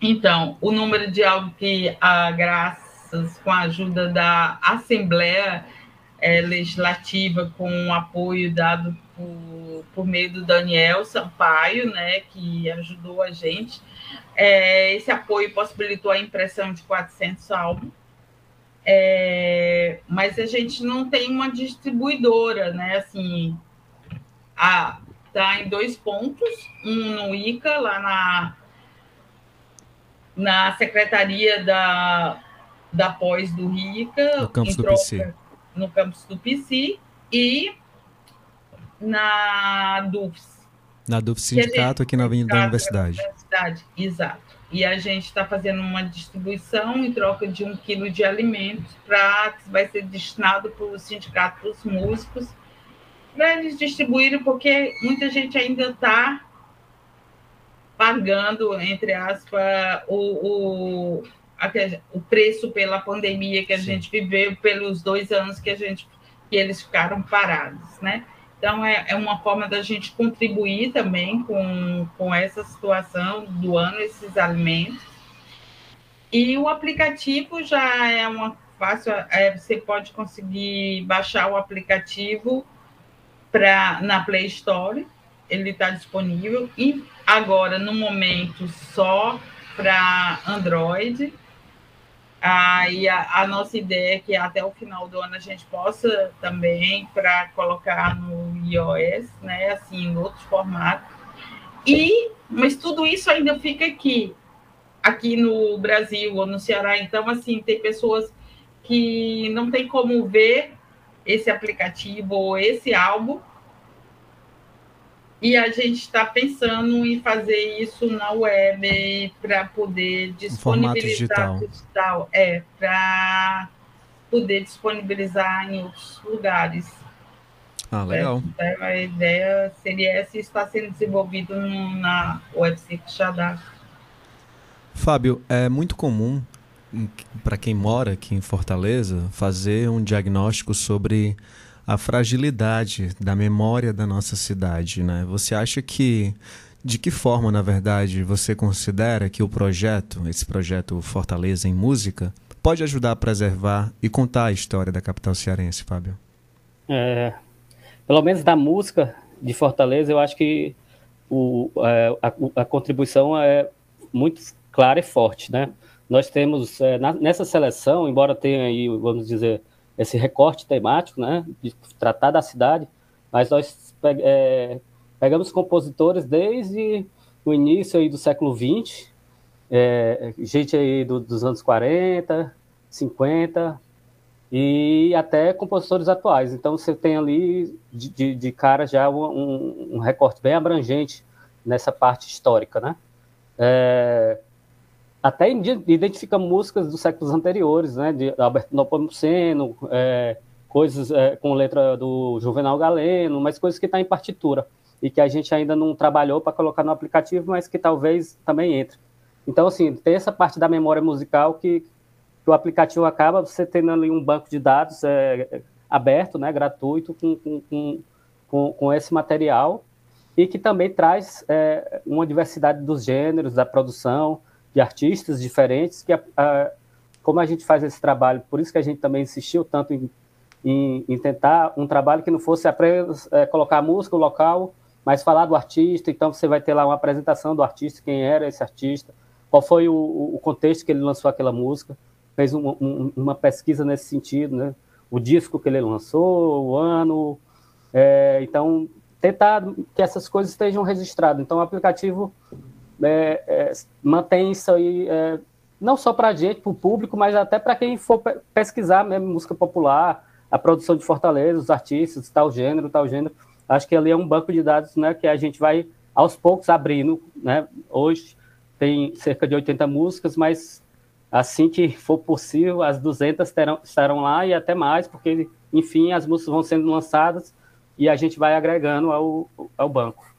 Então, o número de álbuns que, a, graças com a ajuda da Assembleia é, Legislativa, com o apoio dado por, por meio do Daniel Sampaio, né, que ajudou a gente, é, esse apoio possibilitou a impressão de 400 álbuns. É, mas a gente não tem uma distribuidora, né? Assim, a, está em dois pontos, um no ICA, lá na, na Secretaria da, da Pós do RICA, campus do PC. No campus do PC, e na DUFS. Na DUFS Sindicato, aqui na Avenida da Universidade. Universidade. Exato. E a gente está fazendo uma distribuição em troca de um quilo de alimentos para que vai ser destinado para o sindicato, para os músicos, para eles distribuírem, porque muita gente ainda está pagando, entre aspas, o, o, o preço pela pandemia que a Sim. gente viveu, pelos dois anos que a gente que eles ficaram parados, né? Então, é, é uma forma da gente contribuir também com, com essa situação, doando esses alimentos. E o aplicativo já é uma fácil, é, você pode conseguir baixar o aplicativo pra, na Play Store, ele está disponível, e agora, no momento, só para Android. Aí a, a, nossa ideia é que até o final do ano a gente possa também para colocar no iOS, né? Assim, em outros formatos. E, mas tudo isso ainda fica aqui, aqui no Brasil ou no Ceará. Então, assim, tem pessoas que não tem como ver esse aplicativo ou esse álbum. E a gente está pensando em fazer isso na web para poder disponibilizar digital. é, para poder disponibilizar em outros lugares. Ah, legal. É, a ideia seria essa e está sendo desenvolvido na UFC Xadá. Fábio, é muito comum para quem mora aqui em Fortaleza, fazer um diagnóstico sobre a fragilidade da memória da nossa cidade, né? Você acha que de que forma, na verdade, você considera que o projeto, esse projeto Fortaleza em Música, pode ajudar a preservar e contar a história da capital cearense, Fábio? É, pelo menos da música de Fortaleza, eu acho que o, é, a, a, contribuição é muito clara e forte, né? Nós temos, é, na, nessa seleção, embora tenha aí, vamos dizer, esse recorte temático, né, de tratar da cidade, mas nós é, pegamos compositores desde o início aí do século XX é, gente aí do, dos anos 40, 50 e até compositores atuais. Então você tem ali de, de, de cara já um, um, recorte bem abrangente nessa parte histórica, né? É, até identifica músicas dos séculos anteriores, né? De Alberto Nepomuceno, é, coisas é, com letra do Juvenal Galeno, mas coisas que estão tá em partitura e que a gente ainda não trabalhou para colocar no aplicativo, mas que talvez também entre. Então, assim, tem essa parte da memória musical que, que o aplicativo acaba você tendo ali um banco de dados é, aberto, né, gratuito, com, com, com, com, esse material e que também traz é, uma diversidade dos gêneros, da produção, de artistas diferentes, que a, a, como a gente faz esse trabalho, por isso que a gente também insistiu tanto em, em, em tentar um trabalho que não fosse apenas é, colocar a música, o local, mas falar do artista, então você vai ter lá uma apresentação do artista, quem era esse artista, qual foi o, o contexto que ele lançou aquela música, fez um, um, uma pesquisa nesse sentido, né? O disco que ele lançou, o ano, é, então tentar que essas coisas estejam registradas. Então o aplicativo é, é, mantém isso aí é, não só para a gente, para o público, mas até para quem for pesquisar mesmo música popular, a produção de Fortaleza, os artistas, tal gênero, tal gênero. Acho que ali é um banco de dados né, que a gente vai aos poucos abrindo. Né? Hoje tem cerca de 80 músicas, mas assim que for possível, as 200 terão, estarão lá e até mais, porque, enfim, as músicas vão sendo lançadas e a gente vai agregando ao, ao banco.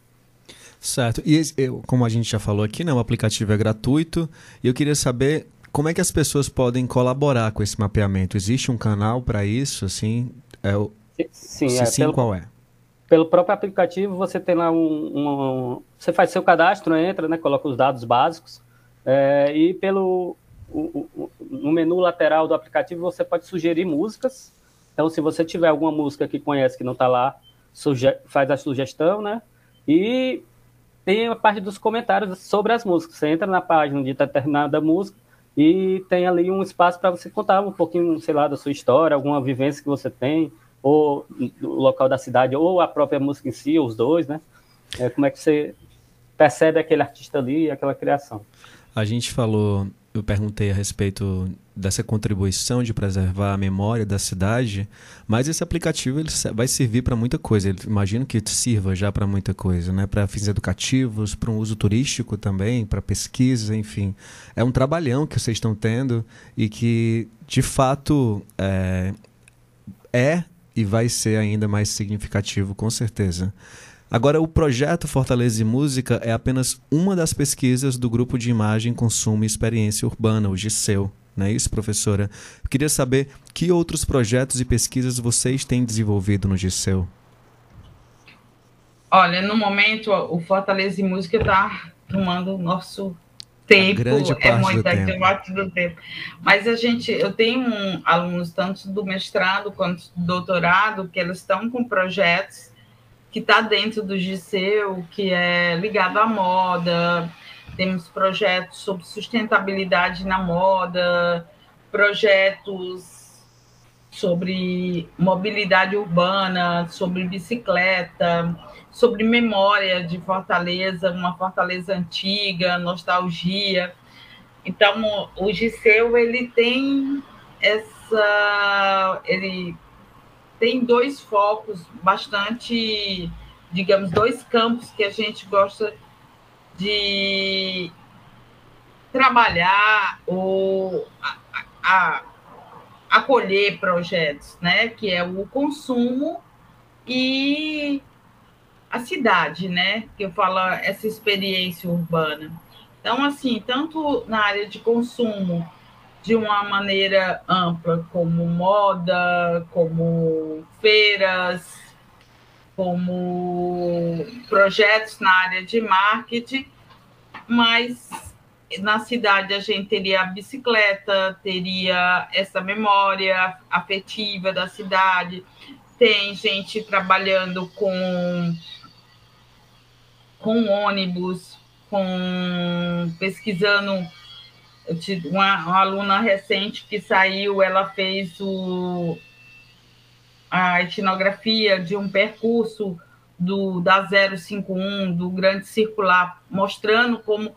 Certo. E como a gente já falou aqui, né, o aplicativo é gratuito e eu queria saber como é que as pessoas podem colaborar com esse mapeamento. Existe um canal para isso? Assim, é o... Sim, Se é, sim, pelo... qual é? pelo próprio aplicativo você tem lá um, um, você faz seu cadastro, entra, né, coloca os dados básicos é, e pelo o, o, no menu lateral do aplicativo você pode sugerir músicas. Então, se você tiver alguma música que conhece que não está lá, faz a sugestão, né? E tem a parte dos comentários sobre as músicas. Você entra na página de determinada música e tem ali um espaço para você contar um pouquinho, sei lá, da sua história, alguma vivência que você tem, ou do local da cidade, ou a própria música em si, os dois, né? É, como é que você percebe aquele artista ali e aquela criação? A gente falou, eu perguntei a respeito dessa contribuição de preservar a memória da cidade, mas esse aplicativo ele vai servir para muita coisa. Imagino que sirva já para muita coisa, né? Para fins educativos, para um uso turístico também, para pesquisa, enfim. É um trabalhão que vocês estão tendo e que, de fato, é, é e vai ser ainda mais significativo, com certeza. Agora, o projeto Fortaleza e Música é apenas uma das pesquisas do Grupo de Imagem, Consumo e Experiência Urbana, o GICEU. Não é isso, professora? Eu queria saber que outros projetos e pesquisas vocês têm desenvolvido no GICEU. Olha, no momento, o Fortaleza e Música está tomando o nosso tempo, é muito parte do tempo. Mas a gente, eu tenho um, alunos tanto do mestrado quanto do doutorado que eles estão com projetos que está dentro do GCEU, que é ligado à moda. Temos projetos sobre sustentabilidade na moda, projetos sobre mobilidade urbana, sobre bicicleta, sobre memória de Fortaleza, uma Fortaleza antiga, nostalgia. Então, o Giseu ele tem essa, ele tem dois focos bastante, digamos, dois campos que a gente gosta de trabalhar ou a, a, acolher projetos, né? Que é o consumo e a cidade, né? Que eu falo essa experiência urbana. Então, assim, tanto na área de consumo, de uma maneira ampla, como moda, como feiras, como projetos na área de marketing, mas na cidade a gente teria a bicicleta, teria essa memória afetiva da cidade, tem gente trabalhando com com ônibus, com pesquisando. Uma, uma aluna recente que saiu, ela fez o, a etnografia de um percurso do da 051, do Grande Circular, mostrando como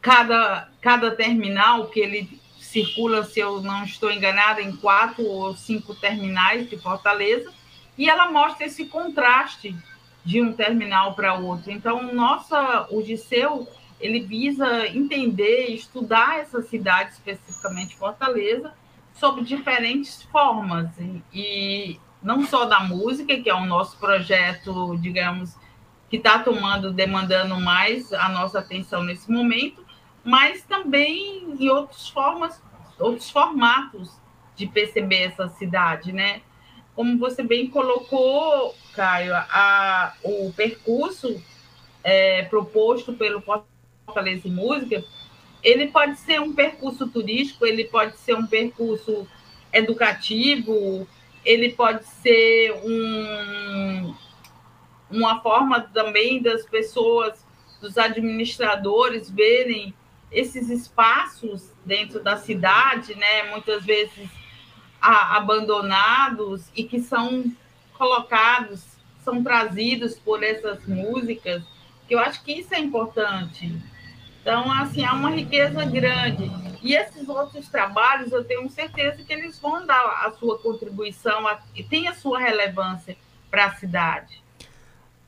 cada, cada terminal, que ele circula, se eu não estou enganada, em quatro ou cinco terminais de Fortaleza, e ela mostra esse contraste de um terminal para outro. Então, nossa, o Disseu, ele visa entender, estudar essa cidade, especificamente Fortaleza, sob diferentes formas, e não só da música, que é o nosso projeto, digamos, que está tomando, demandando mais a nossa atenção nesse momento, mas também em outras formas, outros formatos de perceber essa cidade, né? Como você bem colocou, Caio, a, o percurso é, proposto pelo Fortaleza Música, ele pode ser um percurso turístico, ele pode ser um percurso educativo, ele pode ser um, uma forma também das pessoas, dos administradores verem esses espaços dentro da cidade, né, muitas vezes a, abandonados e que são colocados, são trazidos por essas músicas, que eu acho que isso é importante. Então, assim, há uma riqueza grande. E esses outros trabalhos, eu tenho certeza que eles vão dar a sua contribuição e tem a sua relevância para a cidade.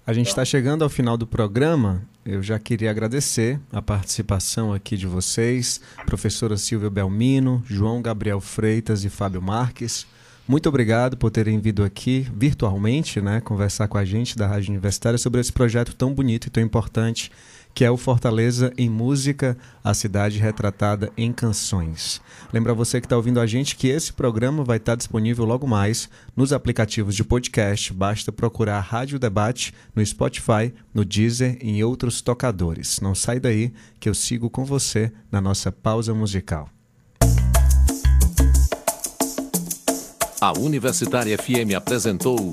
A gente está chegando ao final do programa. Eu já queria agradecer a participação aqui de vocês, professora Silvia Belmino, João Gabriel Freitas e Fábio Marques. Muito obrigado por terem vindo aqui virtualmente, né, conversar com a gente da Rádio Universitária sobre esse projeto tão bonito e tão importante que é o Fortaleza em Música, a cidade retratada em canções. Lembra você que está ouvindo a gente que esse programa vai estar tá disponível logo mais nos aplicativos de podcast. Basta procurar Rádio Debate no Spotify, no Deezer e em outros tocadores. Não sai daí que eu sigo com você na nossa pausa musical. A Universitária FM apresentou